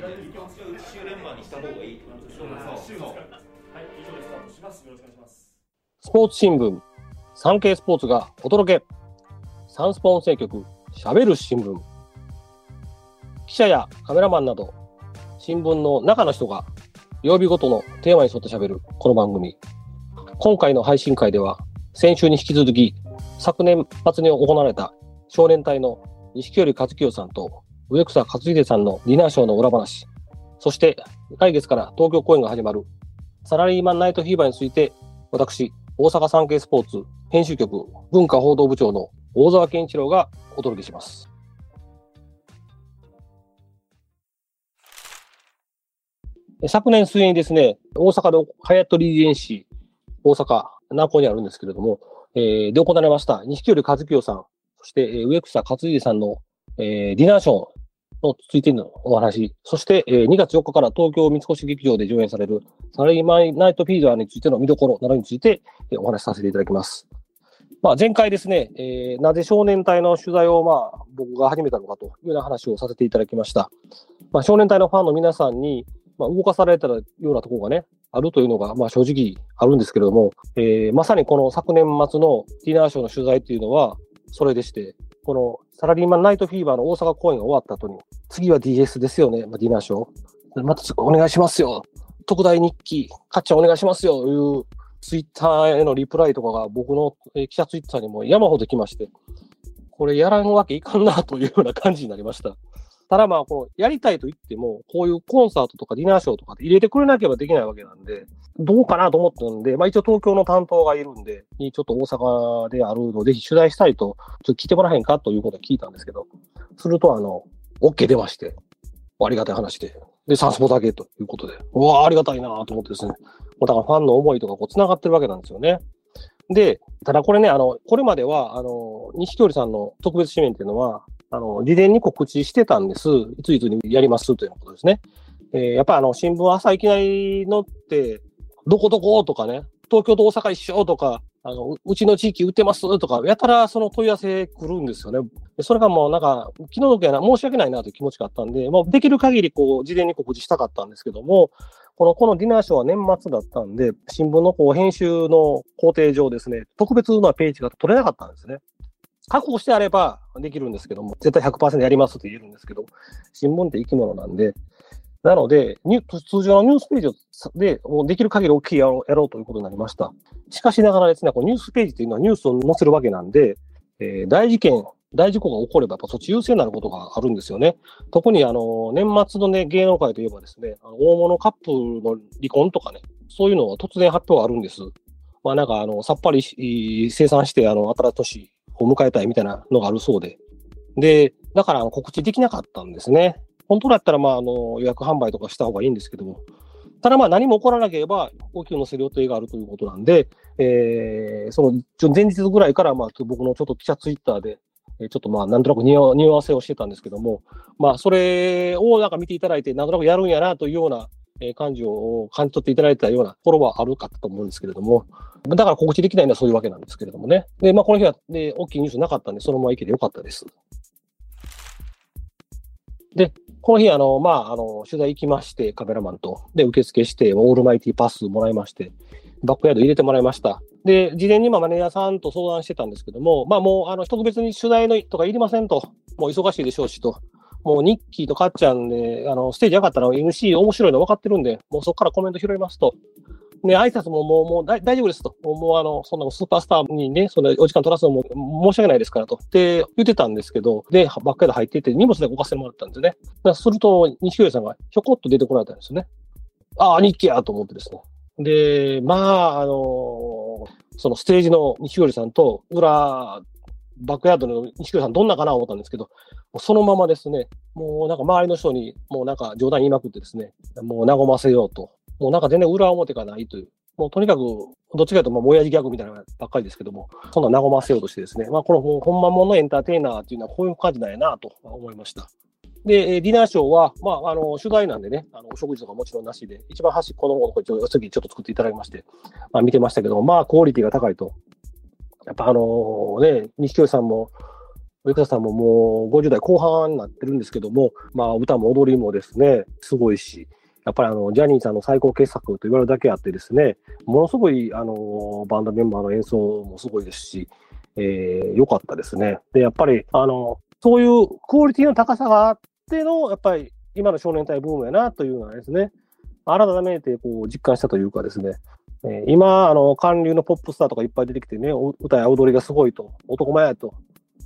週連番にした方がいいはい、以上でスタートします。お願いします。スポーツ新聞、産経スポーツがお届け。サンスポ音声局、喋る新聞。記者やカメラマンなど、新聞の中の人が曜日ごとのテーマに沿って喋るこの番組。今回の配信会では、先週に引き続き、昨年末に行われた少年隊の錦織和清さんと植草克秀さんのディナーショーの裏話、そして来月から東京公演が始まるサラリーマンナイトフィーバーについて、私、大阪産経スポーツ編集局文化報道部長の大沢健一郎がお届けします。昨年末にですね、大阪のハヤットリージェンシー、大阪、南港にあるんですけれども、えーで行われました、錦織和清さん、そして、えー植草克秀さんの、えーディナーショーのついてのお話、そして、えー2月4日から東京三越劇場で上演されるサラリーマンナイトフィーダーについての見どころなどについて、えーお話しさせていただきます。まあ、前回ですね、えーなぜ少年隊の取材を、まあ、僕が始めたのかというような話をさせていただきました。まあ、少年隊のファンの皆さんに、まあ、動かされたようなところがね、あるというのが、まあ、正直あるんですけれども、えーまさにこの昨年末のディナーショーの取材っていうのは、それでして、このサラリーマンナイトフィーバーの大阪公演が終わった後に、次は DS ですよね、まあ、ディナーショー。またお願いしますよ。特大日記、かっちゃんお願いしますよ。いうツイッターへのリプライとかが僕の記者ツイッターにも山ほど来まして、これやらんわけいかんなというような感じになりました。ただまあ、このやりたいと言っても、こういうコンサートとかディナーショーとかで入れてくれなければできないわけなんで、どうかなと思ったんで、まあ一応東京の担当がいるんで、ちょっと大阪であるので、ぜひ取材したいと、ちょっと来てもらえへんかということを聞いたんですけど、するとあの、OK 出まして、ありがたい話で、で、サンスポだけということで、うわあ、ありがたいなと思ってですね、もうだからファンの思いとかこう繋がってるわけなんですよね。で、ただこれね、あの、これまでは、あの、錦織さんの特別紙面っていうのは、あの、事前に告知してたんです。いついつにやりますということですね。えーやっぱあの、新聞朝いきなり載って、どこどことかね、東京と大阪一緒とか、あの、うちの地域売ってますとか、やたらその問い合わせ来るんですよね。それがもうなんか、気の毒やな、申し訳ないなという気持ちがあったんで、もうできる限りこう、事前に告知したかったんですけども、この、このディナーショーは年末だったんで、新聞のこう、編集の工程上ですね、特別なページが取れなかったんですね。確保してあればできるんですけども、絶対100%やりますと言えるんですけど、新聞って生き物なんで、なので、通常のニュースページで、もうできる限り大きいやろうやろうということになりました。しかしながらですね、このニュースページというのはニュースを載せるわけなんで、えー大事件、大事故が起これば、そっち優先になることがあるんですよね。特にあの、年末のね、芸能界といえばですね、大物カップの離婚とかね、そういうのは突然発表があるんです。まあなんかあの、さっぱり生産して、あの、新しいを迎えたいみたいなのがあるそうで。で、だから告知できなかったんですね。本当だったら、まあ、あの、予約販売とかした方がいいんですけども、ただまあ何も起こらなければ、大きく載せる予定があるということなんで、えー、その前日ぐらいから、まあ、僕のちょっと記者ツイッターで、ちょっとまあ、なんとなく匂わせをしてたんですけども、まあ、それをなんか見ていただいて、なんとなくやるんやなというような、えー感じを感じ取っていただいたようなところはあるかと思うんですけれども、だから告知できないのはそういうわけなんですけれどもね。で、まあ、この日は、で、大きいニュースなかったんで、そのまま行けてよかったです。で、この日、あの、まあ、あの、取材行きまして、カメラマンと。で、受付して、オールマイティパスもらいまして、バックヤード入れてもらいました。で、事前にまあマネージャーさんと相談してたんですけども、まあもう、あの、特別に取材のとかいりませんと。もう忙しいでしょうしと。もうニッキーとかっちゃんで、あの、ステージ上がったら MC 面白いの分かってるんで、もうそこからコメント拾いますと。ね、挨拶ももう、もう大丈夫ですと。もう、あの、そんなスーパースターにね、そんなお時間取らすのも申し訳ないですからと。って言ってたんですけど、で、バックヤード入ってて荷物で動かせてもらったんですね。すると、西尾さんがひょこっと出てこられたんですよね。ああ、日記やと思ってですね。で、まあ、あのそのステージの西織さんと裏、バックヤードの西織さんどんなかなと思ったんですけど、そのままですね、もうなんか周りの人にもうなんか冗談言いまくってですね、もう和ませようと。もうなんか全然裏表がないという。もうとにかく、どっちかというと、まあ、親父ギャグみたいなばっかりですけども、そんな和ませようとしてですね、まあ、このほんほんまものエンターテイナーっていうのはこういう感じなんやなと思いました。で、ディナーショーは、まあ、あの、取材なんでね、あの、お食事とかもちろんなしで、一番端っこの方のこれち次ちょっと作っていただきまして、まあ、見てましたけど、まあ、クオリティが高いと。やっぱあのね、錦織さんも、上田さんももう50代後半になってるんですけども、まあ歌も踊りもですね、すごいし、やっぱりあの、ジャニーさんの最高傑作と言われるだけあってですね、ものすごいあの、バンドメンバーの演奏もすごいですし、えー、良かったですね。で、やっぱり、あの、そういうクオリティの高さがあっての、やっぱり今の少年隊ブームやなというのはですね、改めてこう実感したというかですね、えー、今、あの、韓流のポップスターとかいっぱい出てきてね、歌や踊りがすごいと、男前やと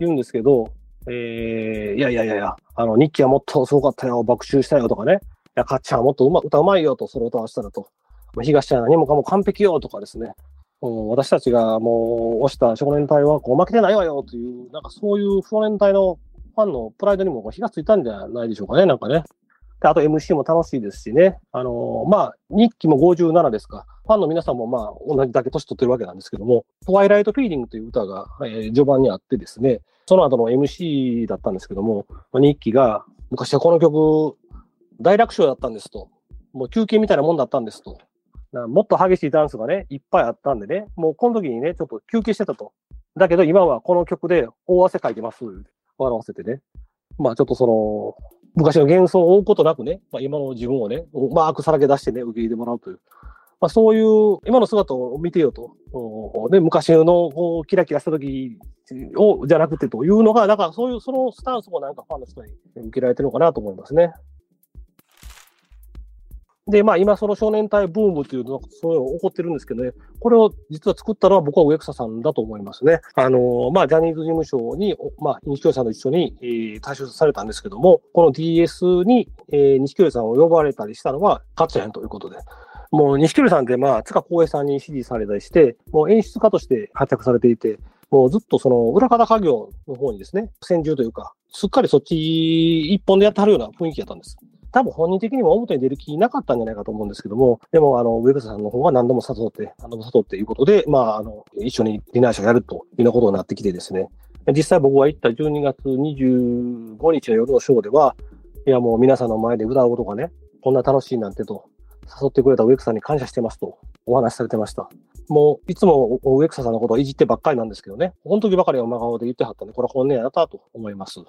言うんですけど、えー、いやいやいやいや、あの、日記はもっとすごかったよ、爆臭したよとかね、いや、かっちゃんはもっとうま歌うまいよと、それを歌わせたらと、東ちゃん何もかも完璧よとかですね、私たちがもう推した少年隊はこう負けてないわよという、なんかそういう少年隊のファンのプライドにも火がついたんじゃないでしょうかね、なんかね。あと MC も楽しいですしね。あのー、まあ、日記も57ですか。ファンの皆さんもまあ、同じだけ年取ってるわけなんですけども、トワイライトフィーリングという歌が、えー、序盤にあってですね、その後の MC だったんですけども、日記が、昔はこの曲、大楽勝だったんですと。もう休憩みたいなもんだったんですと。もっと激しいダンスがね、いっぱいあったんでね、もうこの時にね、ちょっと休憩してたと。だけど今はこの曲で大汗かいてます。笑わせてね。まあちょっとその、昔の幻想を追うことなくね、まあ、今の自分をね、うまくさらけ出してね、受け入れてもらうという。まあ、そういう今の姿を見てよと。で昔のキラキラした時をじゃなくてというのが、なんかそういうそのスタンスもなんかファンの人に受けられてるのかなと思いますね。で、まあ今その少年隊ブームっていうのがそういうの起こってるんですけどね、これを実は作ったのは僕は植草さんだと思いますね。あの、まあジャニーズ事務所に、まあ西京さんと一緒に、えー、退所されたんですけども、この DS に、えー、西京さんを呼ばれたりしたのは勝ちへんということで。もう西京さんってまあ塚光栄さんに指示されたりして、もう演出家として活躍されていて、もうずっとその裏方家業の方にですね、先住というか、すっかりそっち一本でやってはるような雰囲気だったんです。多分本人的にも表に出る気なかったんじゃないかと思うんですけども、でも、あの、ウェブさんの方が何度も誘って、何度も誘っていうことで、まあ、あの、一緒にディナーショーやるというようなことになってきてですね、実際僕が行った12月25日の夜のショーでは、いやもう皆さんの前で歌うことがね、こんな楽しいなんてと、誘ってくれた植草さんに感謝してますとお話しされてました。もう、いつも植草さんのことをいじってばっかりなんですけどね、この時ばかりは真顔で言ってはったんで、これは本音やったと思います。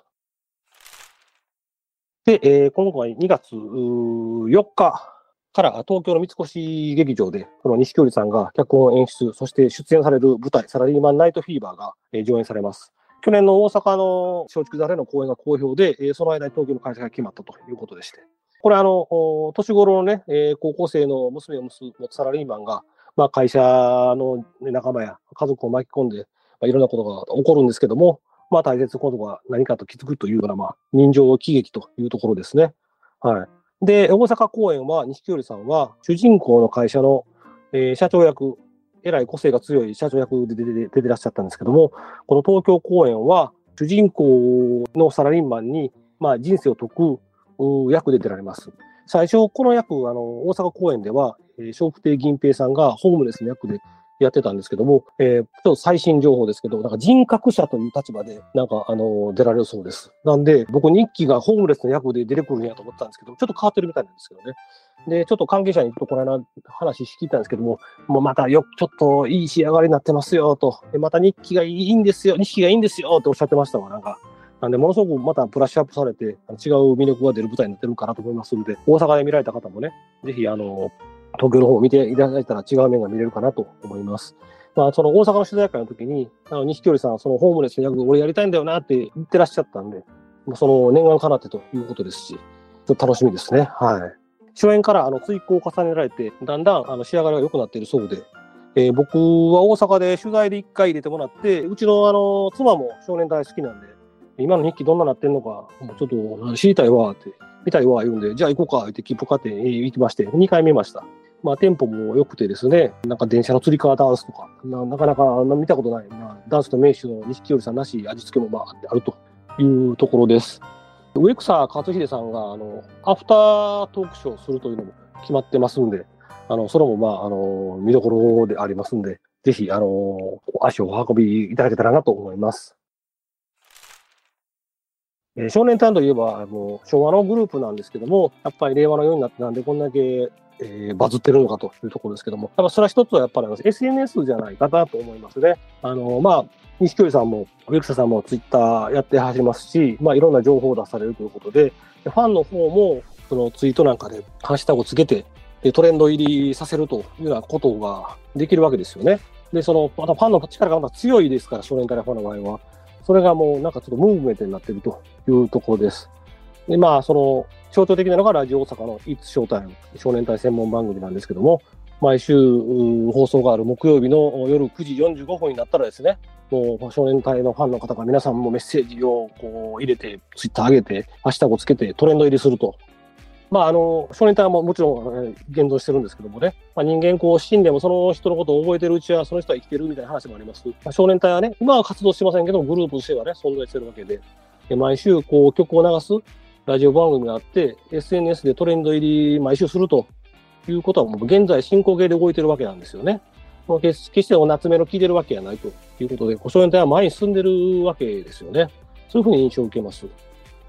で、えー、今回2月4日から東京の三越劇場で、この西京里さんが脚本演出、そして出演される舞台、サラリーマンナイトフィーバーが、えー、上演されます。去年の大阪の松竹座での公演が好評で、えー、その間に東京の開催が決まったということでして。これあの、年頃のね、えー、高校生の娘を持つサラリーマンが、まあ会社の仲間や家族を巻き込んで、まあ、いろんなことが起こるんですけども、まあ大切なことが何かと気づくというような、まあ人情喜劇というところですね。はい。で、大阪公演は、西清さんは、主人公の会社の、えー、社長役、えらい個性が強い社長役で出て出てらっしゃったんですけども、この東京公演は、主人公のサラリーマンに、まあ、人生を説く役で出られます。最初、この役、あの、大阪公演では、えー、笑福亭銀平さんがホームレスの役でやってたんですけども、えー、ちょっと最新情報ですけど、なんか人格者という立場で、なんか、あの、出られるそうです。なんで、僕、日記がホームレスの役で出てくるんやと思ったんですけど、ちょっと変わってるみたいなんですけどね。で、ちょっと関係者にとこの間話し聞いたんですけども、もうまたよ、ちょっといい仕上がりになってますよ、と。また日記がいいんですよ、日記がいいんですよ、っておっしゃってましたわ、なんか。なんで、ものすごくまたプラッシュアップされて、違う魅力が出る舞台になってるかなと思いますので、大阪で見られた方もね、ぜひ、あの、東京の方を見ていただいたら違う面が見れるかなと思います。まあ、その大阪の取材会の時に、あの、西京さんそのホームレスの役俺やりたいんだよなって言ってらっしゃったんで、その念願かなってということですし、ちょっと楽しみですね。はい。初演からあの追考を重ねられて、だんだんあの仕上がりが良くなっているそうで、えー、僕は大阪で取材で一回入れてもらって、うちのあの妻も少年隊好きなんで、今の日記どんななってんのか、もうちょっと知りたいわって、見たいわ言うんで、じゃあ行こうかって切符買って行きまして、2回見ました。まあ、テンポも良くてですね、なんか電車のつり革ダンスとか、ななかなか見たことない、まあ、ダンスの名手の錦織さんらしい味付けもまああるというところです。植草克秀さんが、あの、アフタートークショーするというのも決まってますんで、あの、それもまあ、あの、見どころでありますんで、ぜひ、あの、足をお運びいただけたらなと思います。えー少年隊といえば、もう昭和のグループなんですけども、やっぱり令和のようになってなんでこんだけ、えーバズってるのかというところですけども、やっぱそれは一つはやっぱり SNS じゃないかなと思いますね。あの、まあ、西京さんも、植草さんもツイッターやってはりますし、まあ、いろんな情報を出されるということで、ファンの方も、そのツイートなんかでハッシュタグをつけて、トレンド入りさせるというようなことができるわけですよね。で、その、またファンの力がまた強いですから、少年隊のファンの場合は。それがもうなんかちょっとムーブメントになっているというところです。で、まあ、その、象徴的なのがラジオ大阪の It's Showtime 少年隊専門番組なんですけども、毎週放送がある木曜日の夜9時45分になったらですね、もう少年隊のファンの方が皆さんもメッセージをこう入れて、ツイッター上げて、ハッシュタグをつけてトレンド入りすると。まあ、あの、少年隊はももちろんえー現存してるんですけどもね、まあ、人間こう死んでもその人のことを覚えてるうちはその人は生きてるみたいな話もあります。まあ、少年隊はね、今は活動してませんけど、グループとしてはね、存在してるわけで、で毎週こう曲を流すラジオ番組があって、SNS でトレンド入り毎週するということはもう現在進行形で動いてるわけなんですよね。決決してお夏目の聞いてるわけじゃないということで、少年隊は前に進んでるわけですよね。そういうふうに印象を受けます。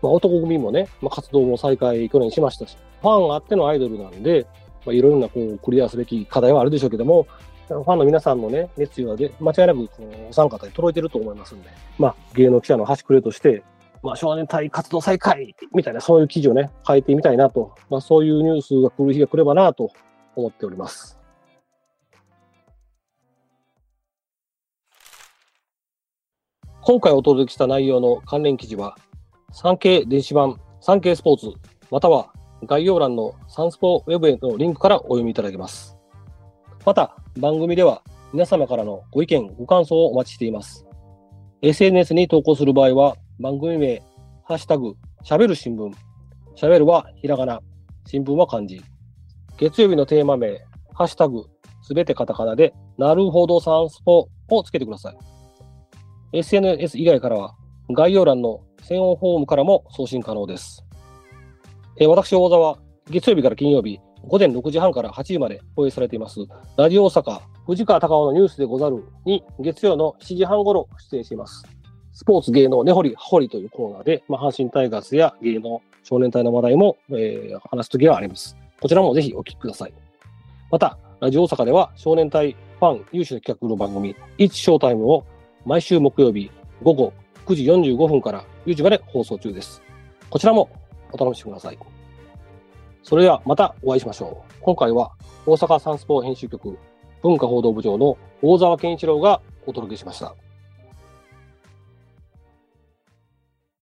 まあ、男組もね、まあ、活動も再開去年しましたし、ファンあってのアイドルなんで、まあ、いろいろなこうクリアすべき課題はあるでしょうけども、ファンの皆さんのね、熱意はで間違いなくこのお三方に届いてると思いますんで、まあ、芸能記者の端くれとして、まあ、少年隊活動再開みたいな、そういう記事をね、書いてみたいなと、まあ、そういうニュースが来る日が来ればなと思っております。今回お届けした内容の関連記事は、産経電子版、産経スポーツ、または概要欄のサンスポウェブへのリンクからお読みいただけます。また、番組では皆様からのご意見、ご感想をお待ちしています。SNS に投稿する場合は、番組名、ハッシュタグ、喋る新聞、喋るはひらがな、新聞は漢字。月曜日のテーマ名、ハッシュタグ、すべてカタカナで、なるほどサンスポをつけてください。SNS 以外からは、概要欄の専用フォームからも送信可能です。え私、大沢、月曜日から金曜日、午前6時半から8時まで放映されています、ラジオ大阪、藤川隆夫のニュースでござるに、月曜の7時半頃出演しています。スポーツ芸能根掘り葉掘りというコーナーで、まあ、阪神タイガースや芸能、少年隊の話題も、えー話すときがあります。こちらもぜひお聞きください。また、ラジオ大阪では少年隊ファン有志の企画の番組、It's Showtime を毎週木曜日午後9時45分から時まで放送中です。こちらもお楽しみください。それではまたお会いしましょう。今回は大阪サンスポ編集局文化報道部長の大沢健一郎がお届けしました。